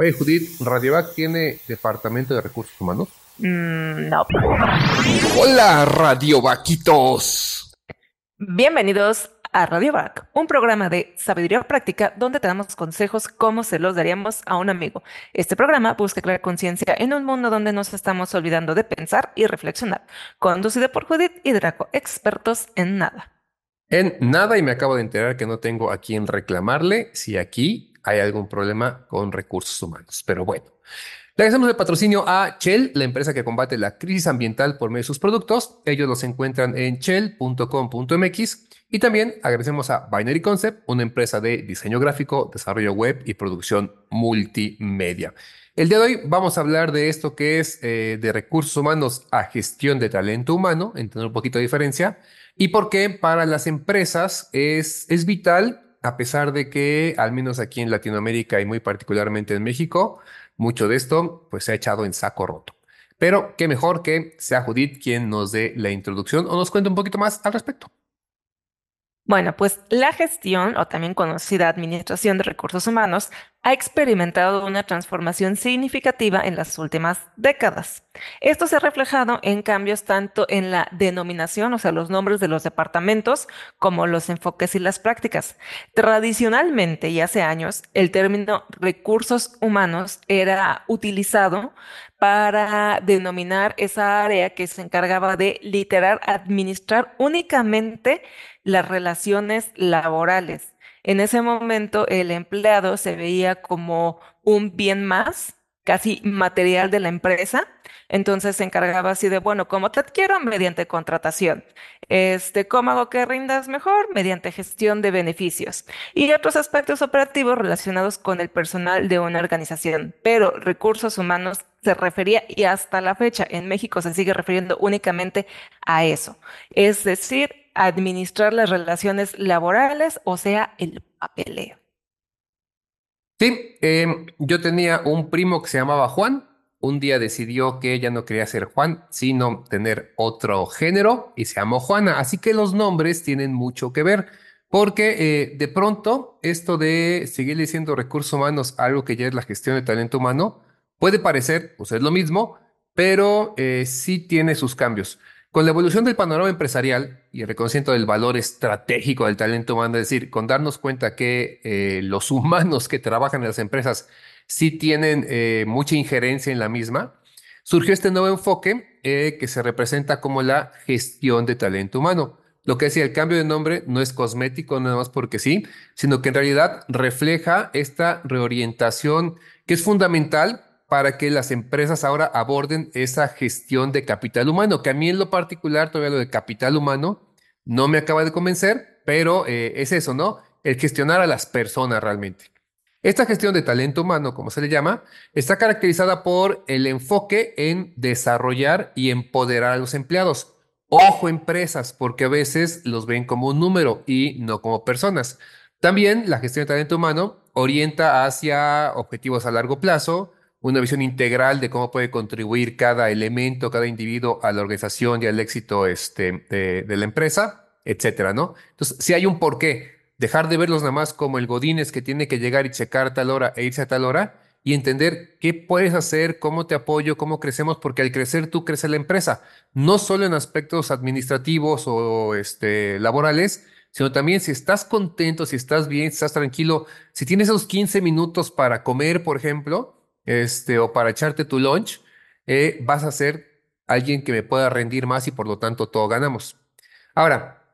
Oye, Judith, ¿Radiovac tiene departamento de recursos humanos? Mm, no. Hola, Radiovaquitos. Bienvenidos a Radiovac, un programa de sabiduría práctica donde te damos consejos como se los daríamos a un amigo. Este programa busca crear conciencia en un mundo donde nos estamos olvidando de pensar y reflexionar. Conducido por Judith y Draco, expertos en nada. En nada y me acabo de enterar que no tengo a quién reclamarle si aquí hay algún problema con recursos humanos. Pero bueno, le agradecemos el patrocinio a Shell, la empresa que combate la crisis ambiental por medio de sus productos. Ellos los encuentran en shell.com.mx. Y también agradecemos a Binary Concept, una empresa de diseño gráfico, desarrollo web y producción multimedia. El día de hoy vamos a hablar de esto que es eh, de recursos humanos a gestión de talento humano, entender un poquito de diferencia, y por qué para las empresas es, es vital a pesar de que, al menos aquí en Latinoamérica y muy particularmente en México, mucho de esto pues se ha echado en saco roto. Pero qué mejor que sea Judith quien nos dé la introducción o nos cuente un poquito más al respecto. Bueno, pues la gestión, o también conocida administración de recursos humanos, ha experimentado una transformación significativa en las últimas décadas. Esto se ha reflejado en cambios tanto en la denominación, o sea, los nombres de los departamentos, como los enfoques y las prácticas. Tradicionalmente y hace años, el término recursos humanos era utilizado para denominar esa área que se encargaba de literar, administrar únicamente las relaciones laborales. En ese momento el empleado se veía como un bien más, casi material de la empresa. Entonces se encargaba así de, bueno, ¿cómo te adquiero? Mediante contratación. Este, ¿cómo hago que rindas mejor? Mediante gestión de beneficios. Y otros aspectos operativos relacionados con el personal de una organización. Pero recursos humanos se refería y hasta la fecha en México se sigue refiriendo únicamente a eso. Es decir, administrar las relaciones laborales, o sea, el papeleo. Sí, em, yo tenía un primo que se llamaba Juan. Un día decidió que ella no quería ser Juan, sino tener otro género y se llamó Juana. Así que los nombres tienen mucho que ver, porque eh, de pronto esto de seguir diciendo recursos humanos, algo que ya es la gestión de talento humano, puede parecer, pues es lo mismo, pero eh, sí tiene sus cambios. Con la evolución del panorama empresarial y el reconocimiento del valor estratégico del talento humano, es decir, con darnos cuenta que eh, los humanos que trabajan en las empresas sí tienen eh, mucha injerencia en la misma, surgió este nuevo enfoque eh, que se representa como la gestión de talento humano. Lo que decía, el cambio de nombre no es cosmético, nada más porque sí, sino que en realidad refleja esta reorientación que es fundamental para que las empresas ahora aborden esa gestión de capital humano, que a mí en lo particular todavía lo de capital humano no me acaba de convencer, pero eh, es eso, ¿no? El gestionar a las personas realmente. Esta gestión de talento humano, como se le llama, está caracterizada por el enfoque en desarrollar y empoderar a los empleados. Ojo empresas, porque a veces los ven como un número y no como personas. También la gestión de talento humano orienta hacia objetivos a largo plazo, una visión integral de cómo puede contribuir cada elemento, cada individuo a la organización y al éxito este, de, la empresa, etcétera, ¿no? Entonces, si hay un porqué, dejar de verlos nada más como el Godínez que tiene que llegar y checar tal hora e irse a tal hora y entender qué puedes hacer, cómo te apoyo, cómo crecemos, porque al crecer tú crece la empresa, no solo en aspectos administrativos o este, laborales, sino también si estás contento, si estás bien, si estás tranquilo, si tienes esos 15 minutos para comer, por ejemplo, este, o para echarte tu lunch, eh, vas a ser alguien que me pueda rendir más y por lo tanto todo ganamos. Ahora,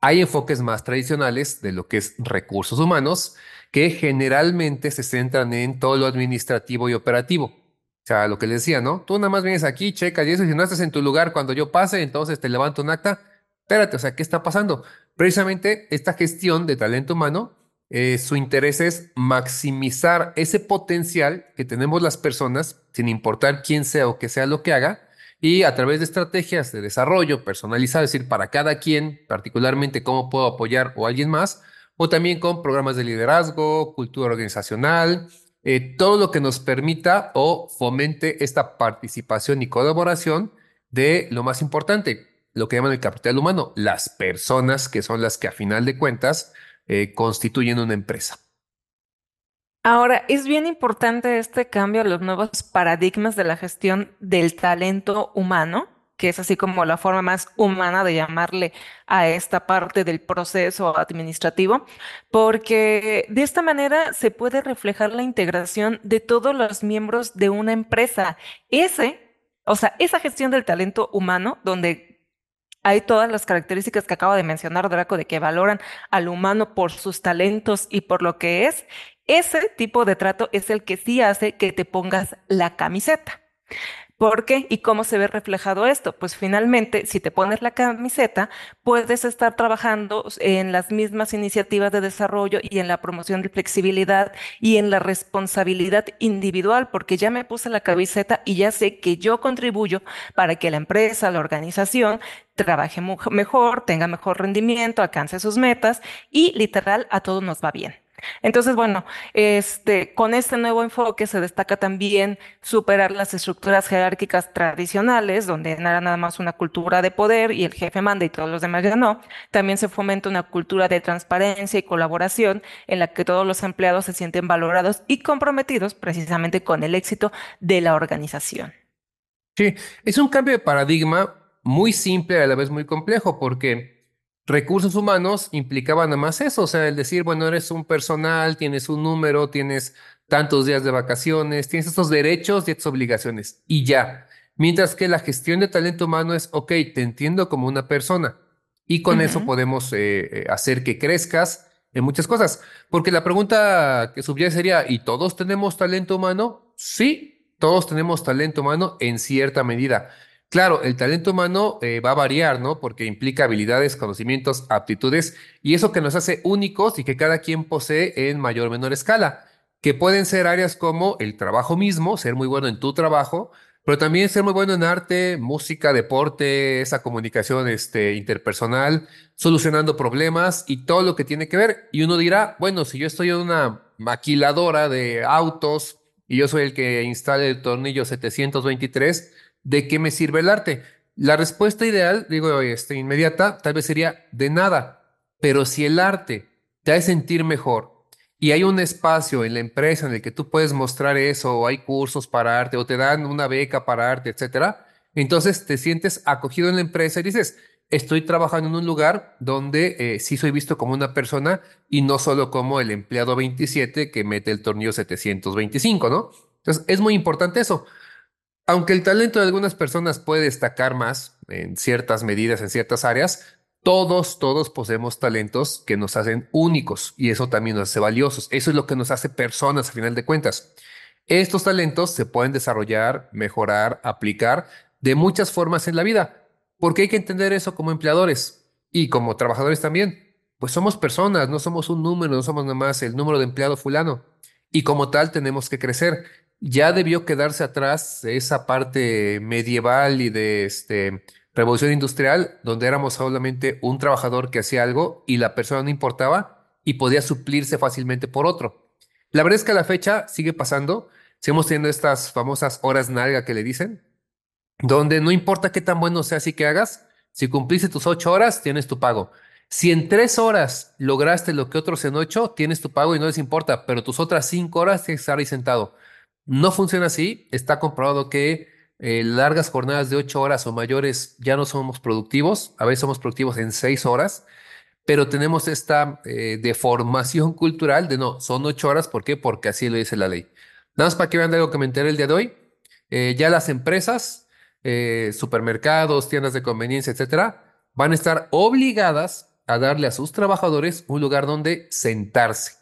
hay enfoques más tradicionales de lo que es recursos humanos que generalmente se centran en todo lo administrativo y operativo. O sea, lo que les decía, ¿no? Tú nada más vienes aquí, checas y eso, y si no estás en tu lugar cuando yo pase, entonces te levanto un acta. Espérate, o sea, ¿qué está pasando? Precisamente esta gestión de talento humano eh, su interés es maximizar ese potencial que tenemos las personas, sin importar quién sea o qué sea lo que haga, y a través de estrategias de desarrollo personalizado, es decir, para cada quien, particularmente cómo puedo apoyar o alguien más, o también con programas de liderazgo, cultura organizacional, eh, todo lo que nos permita o fomente esta participación y colaboración de lo más importante, lo que llaman el capital humano, las personas que son las que a final de cuentas eh, constituyen una empresa. Ahora, es bien importante este cambio a los nuevos paradigmas de la gestión del talento humano, que es así como la forma más humana de llamarle a esta parte del proceso administrativo, porque de esta manera se puede reflejar la integración de todos los miembros de una empresa. Ese, o sea, esa gestión del talento humano, donde hay todas las características que acabo de mencionar, Draco, de que valoran al humano por sus talentos y por lo que es. Ese tipo de trato es el que sí hace que te pongas la camiseta. ¿Por qué? ¿Y cómo se ve reflejado esto? Pues finalmente, si te pones la camiseta, puedes estar trabajando en las mismas iniciativas de desarrollo y en la promoción de flexibilidad y en la responsabilidad individual, porque ya me puse la camiseta y ya sé que yo contribuyo para que la empresa, la organización, trabaje mejor, tenga mejor rendimiento, alcance sus metas y literal a todos nos va bien. Entonces, bueno, este, con este nuevo enfoque se destaca también superar las estructuras jerárquicas tradicionales, donde era nada más una cultura de poder y el jefe manda y todos los demás ya no. También se fomenta una cultura de transparencia y colaboración en la que todos los empleados se sienten valorados y comprometidos precisamente con el éxito de la organización. Sí, es un cambio de paradigma muy simple a la vez muy complejo, porque recursos humanos implicaba nada más eso, o sea, el decir, bueno, eres un personal, tienes un número, tienes tantos días de vacaciones, tienes estos derechos y estas obligaciones, y ya. Mientras que la gestión de talento humano es, ok, te entiendo como una persona, y con eso podemos eh, eh, hacer que crezcas en muchas cosas. Porque la pregunta que subyace sería, ¿y todos tenemos talento humano? Sí, todos tenemos talento humano en cierta medida. Claro, el talento humano eh, va a variar, ¿no? Porque implica habilidades, conocimientos, aptitudes y eso que nos hace únicos y que cada quien posee en mayor o menor escala, que pueden ser áreas como el trabajo mismo, ser muy bueno en tu trabajo, pero también ser muy bueno en arte, música, deporte, esa comunicación este, interpersonal, solucionando problemas y todo lo que tiene que ver. Y uno dirá, bueno, si yo estoy en una maquiladora de autos y yo soy el que instala el tornillo 723, ¿de qué me sirve el arte? La respuesta ideal, digo, este, inmediata, tal vez sería de nada. Pero si el arte te hace sentir mejor y hay un espacio en la empresa en el que tú puedes mostrar eso, o hay cursos para arte, o te dan una beca para arte, etcétera, entonces te sientes acogido en la empresa y dices, estoy trabajando en un lugar donde eh, sí soy visto como una persona y no solo como el empleado 27 que mete el tornillo 725, ¿no? Entonces es muy importante eso. Aunque el talento de algunas personas puede destacar más en ciertas medidas, en ciertas áreas, todos, todos poseemos talentos que nos hacen únicos y eso también nos hace valiosos. Eso es lo que nos hace personas a final de cuentas. Estos talentos se pueden desarrollar, mejorar, aplicar de muchas formas en la vida, porque hay que entender eso como empleadores y como trabajadores también. Pues somos personas, no somos un número, no somos nada más el número de empleado fulano. Y como tal tenemos que crecer ya debió quedarse atrás esa parte medieval y de este, revolución industrial, donde éramos solamente un trabajador que hacía algo y la persona no importaba y podía suplirse fácilmente por otro. La verdad es que a la fecha sigue pasando, seguimos teniendo estas famosas horas nalga que le dicen, donde no importa qué tan bueno sea así que hagas, si cumpliste tus ocho horas, tienes tu pago. Si en tres horas lograste lo que otros en ocho, tienes tu pago y no les importa, pero tus otras cinco horas tienes que estar ahí sentado. No funciona así. Está comprobado que eh, largas jornadas de ocho horas o mayores ya no somos productivos. A veces somos productivos en seis horas, pero tenemos esta eh, deformación cultural de no, son ocho horas. ¿Por qué? Porque así lo dice la ley. Nada más para que vean algo que me enteré el día de hoy. Eh, ya las empresas, supermercados, tiendas de conveniencia, etcétera, van a estar obligadas a darle a sus trabajadores un lugar donde sentarse.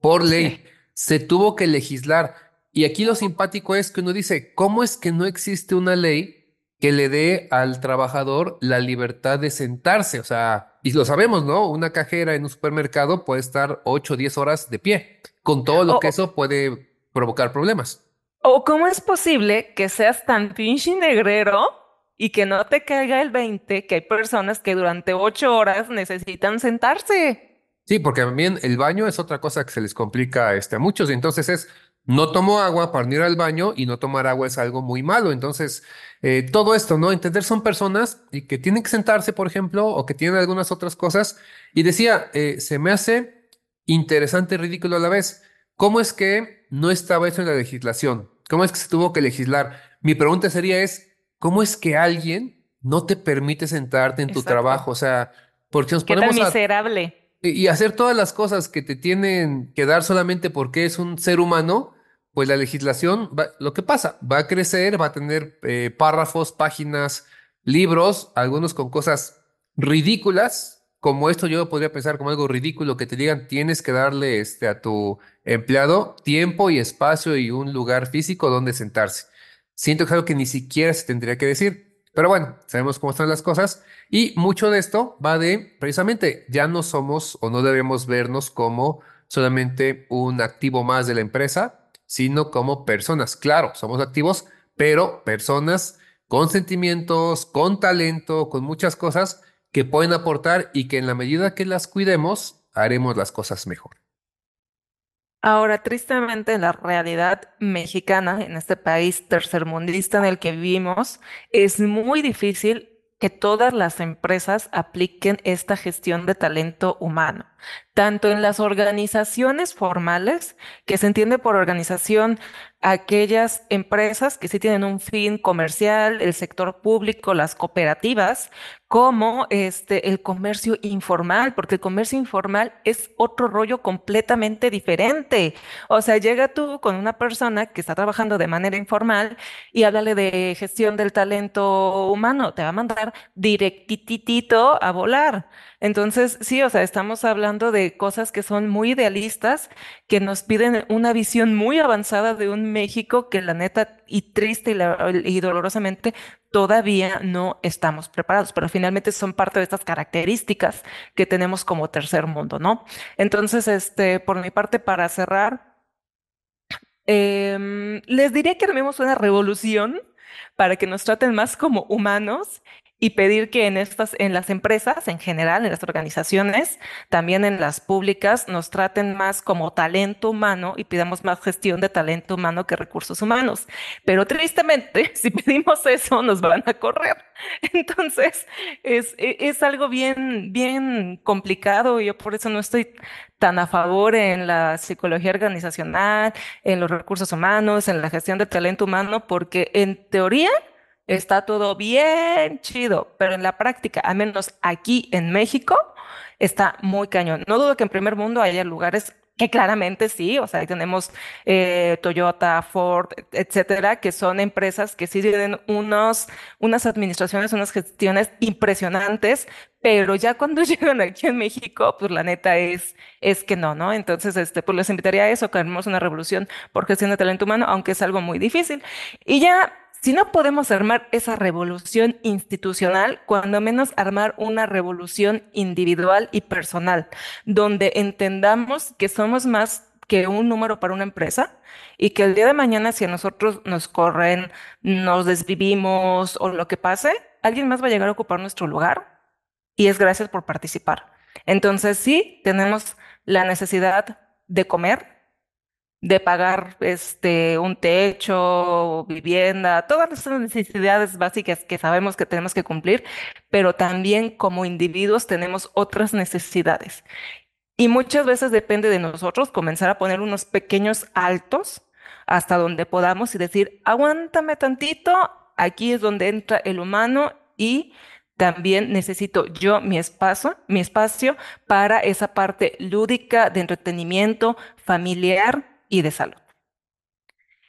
Por ley, se tuvo que legislar. Y aquí lo simpático es que uno dice, ¿cómo es que no existe una ley que le dé al trabajador la libertad de sentarse? O sea, y lo sabemos, ¿no? Una cajera en un supermercado puede estar 8 o 10 horas de pie, con todo lo que eso puede provocar problemas. ¿O cómo es posible que seas tan pinche negrero y que no te caiga el 20 que hay personas que durante 8 horas necesitan sentarse? Sí, porque también el baño es otra cosa que se les complica este, a muchos. Entonces es, no tomo agua para ir al baño y no tomar agua es algo muy malo. Entonces, eh, todo esto, ¿no? Entender son personas y que tienen que sentarse, por ejemplo, o que tienen algunas otras cosas. Y decía, eh, se me hace interesante y ridículo a la vez, ¿cómo es que no estaba eso en la legislación? ¿Cómo es que se tuvo que legislar? Mi pregunta sería es, ¿cómo es que alguien no te permite sentarte en tu Exacto. trabajo? O sea, porque nos ¿Qué tan ponemos a... Y hacer todas las cosas que te tienen que dar solamente porque es un ser humano, pues la legislación, va- lo que pasa, va a crecer, va a tener eh, párrafos, páginas, libros, algunos con cosas ridículas, como esto yo podría pensar como algo ridículo, que te digan tienes que darle este, a tu empleado tiempo y espacio y un lugar físico donde sentarse. Siento que algo que ni siquiera se tendría que decir. Pero bueno, sabemos cómo están las cosas y mucho de esto va de, precisamente, ya no somos o no debemos vernos como solamente un activo más de la empresa, sino como personas. Claro, somos activos, pero personas con sentimientos, con talento, con muchas cosas que pueden aportar y que en la medida que las cuidemos, haremos las cosas mejor. Ahora, tristemente, en la realidad mexicana, en este país tercermundista en el que vivimos, es muy difícil que todas las empresas apliquen esta gestión de talento humano, tanto en las organizaciones formales, que se entiende por organización aquellas empresas que sí tienen un fin comercial, el sector público, las cooperativas, como este, el comercio informal, porque el comercio informal es otro rollo completamente diferente. O sea, llega tú con una persona que está trabajando de manera informal y háblale de gestión del talento humano, te va a mandar directitito a volar. Entonces, sí, o sea, estamos hablando de cosas que son muy idealistas, que nos piden una visión muy avanzada de un México que la neta y triste y, dolorosamente todavía no estamos preparados, pero finalmente son parte de estas características que tenemos como tercer mundo, ¿no? Entonces, este, por mi parte, para cerrar, em, les diría que armemos una revolución para que nos traten más como humanos y pedir que en estas, en las empresas en general, en las organizaciones, también en las públicas, nos traten más como talento humano y pidamos más gestión de talento humano que recursos humanos. Pero tristemente, si pedimos eso, nos van a correr. Entonces, es, e- es algo bien, bien complicado yo por eso no estoy tan a favor en la psicología organizacional, en los recursos humanos, en la gestión de talento humano, porque en teoría está todo bien chido, pero en la práctica, al menos aquí en México, está muy cañón. No dudo que en primer mundo haya lugares que claramente sí, o sea, ahí tenemos eh, Toyota, Ford, etcétera, que son empresas que sí tienen unos, unas administraciones, unas gestiones impresionantes, pero ya cuando llegan aquí en México, pues la neta es, es que no, ¿no? Entonces, este, pues les invitaría a eso, que hagamos una revolución por gestión de talento humano, aunque es algo muy difícil. Y ya, si no podemos armar esa revolución institucional, cuando menos armar una revolución individual y personal, donde entendamos que somos más que un número para una empresa y que el día de mañana si a nosotros nos corren, nos desvivimos o lo que pase, alguien más va a llegar a ocupar nuestro lugar y es gracias por participar. Entonces sí, tenemos la necesidad de comer, de pagar este un techo, vivienda, todas las necesidades básicas que sabemos que tenemos que cumplir, pero también como individuos tenemos otras necesidades. Y muchas veces depende de nosotros comenzar a poner unos pequeños altos hasta donde podamos y decir, aguántame tantito, aquí es donde entra el humano y también necesito yo mi espacio, mi espacio para esa parte lúdica de entretenimiento familiar y de salud.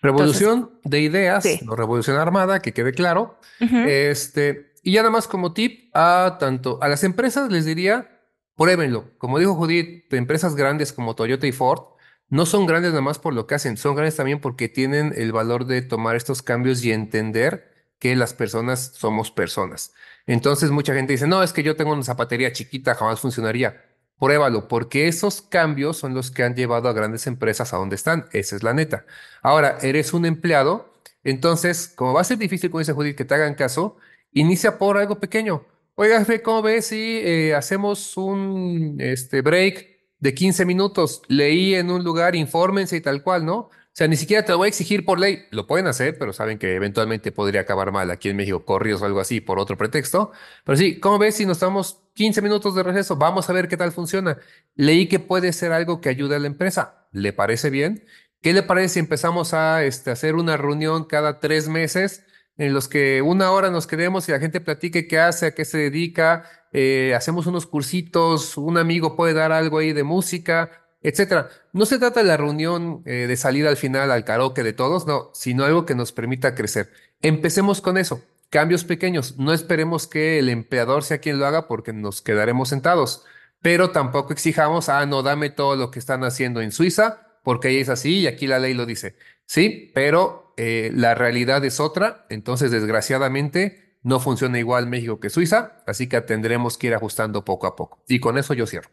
Revolución de ideas, sí. no revolución armada, que quede claro. Este, y ya nada más como tip a tanto a las empresas les diría, pruébenlo. Como dijo Judith, empresas grandes como Toyota y Ford no son grandes nada más por lo que hacen, son grandes también porque tienen el valor de tomar estos cambios y entender que las personas somos personas. Entonces mucha gente dice, no, es que yo tengo una zapatería chiquita, jamás funcionaría. Pruébalo, porque esos cambios son los que han llevado a grandes empresas a donde están. Esa es la neta. Ahora, eres un empleado, entonces, como va a ser difícil, como dice Judith, que te hagan caso, inicia por algo pequeño. Oiga, ¿cómo ves si eh, hacemos un este, break de 15 minutos? Leí en un lugar, infórmense y tal cual, ¿no? O sea, ni siquiera te lo voy a exigir por ley. Lo pueden hacer, pero saben que eventualmente podría acabar mal aquí en México, corridos o algo así por otro pretexto. Pero sí, ¿cómo ves si nos damos 15 minutos de receso? Vamos a ver qué tal funciona. Leí que puede ser algo que ayude a la empresa. ¿le parece bien? ¿Qué le parece si empezamos a este, hacer una reunión cada tres meses en los que una hora nos quedemos y la gente platique qué hace, a qué se dedica, eh, hacemos unos cursitos, un amigo puede dar algo ahí de música, etcétera. No se trata de la reunión eh, de salida al final al karaoke de todos, no, sino algo que nos permita crecer. Empecemos con eso, cambios pequeños. No esperemos que el empleador sea quien lo haga porque nos quedaremos sentados, pero tampoco exijamos, ah, no, dame todo lo que están haciendo en Suiza, porque ahí es así y aquí la ley lo dice. Sí, pero eh, la realidad es otra, entonces desgraciadamente no funciona igual México que Suiza, así que tendremos que ir ajustando poco a poco. Y con eso yo cierro.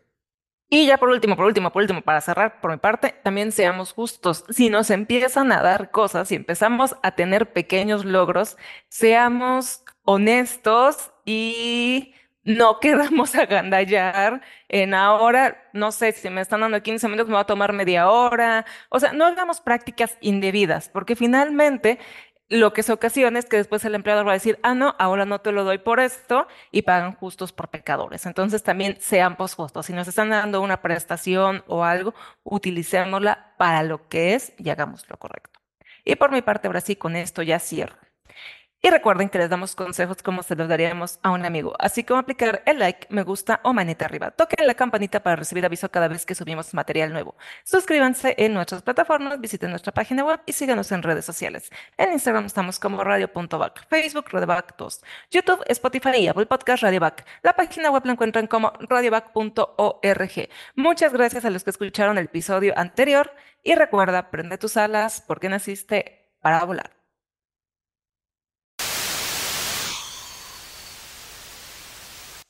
Y ya por último, por último, por último, para cerrar por mi parte, también seamos justos. Si nos empiezan a dar cosas, si empezamos a tener pequeños logros, seamos honestos y no queramos agandallar en ahora, no sé, si me están dando 15 minutos, me va a tomar media hora. O sea, no hagamos prácticas indebidas, porque finalmente lo que se ocasiona es que después el empleador va a decir, ah, no, ahora no te lo doy por esto y pagan justos por pecadores. Entonces también seamos justos. Si nos están dando una prestación o algo, utilicémosla para lo que es y hagamos lo correcto. Y por mi parte, ahora sí, con esto ya cierro. Y recuerden que les damos consejos como se los daríamos a un amigo, así como aplicar el like, me gusta o manita arriba. Toquen la campanita para recibir aviso cada vez que subimos material nuevo. Suscríbanse en nuestras plataformas, visiten nuestra página web y síganos en redes sociales. En Instagram estamos como radio.back, Facebook radioback 2, YouTube, Spotify y Apple Podcast Radioback. La página web la encuentran como radioback.org. Muchas gracias a los que escucharon el episodio anterior y recuerda, prende tus alas porque naciste para volar.